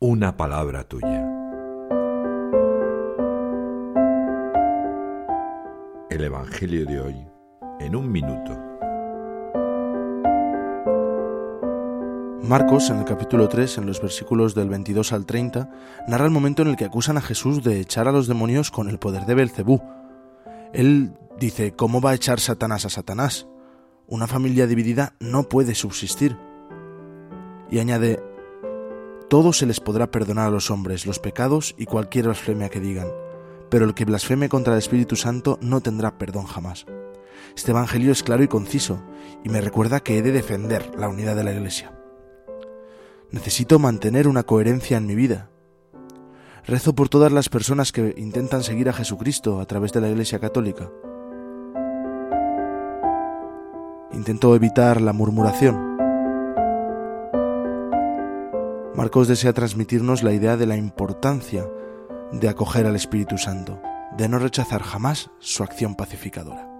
una palabra tuya. El Evangelio de hoy en un minuto. Marcos, en el capítulo 3, en los versículos del 22 al 30, narra el momento en el que acusan a Jesús de echar a los demonios con el poder de Belcebú. Él dice, ¿cómo va a echar Satanás a Satanás? Una familia dividida no puede subsistir. Y añade, todo se les podrá perdonar a los hombres los pecados y cualquier blasfemia que digan, pero el que blasfeme contra el Espíritu Santo no tendrá perdón jamás. Este Evangelio es claro y conciso, y me recuerda que he de defender la unidad de la Iglesia. Necesito mantener una coherencia en mi vida. Rezo por todas las personas que intentan seguir a Jesucristo a través de la Iglesia Católica. Intento evitar la murmuración Marcos desea transmitirnos la idea de la importancia de acoger al Espíritu Santo, de no rechazar jamás su acción pacificadora.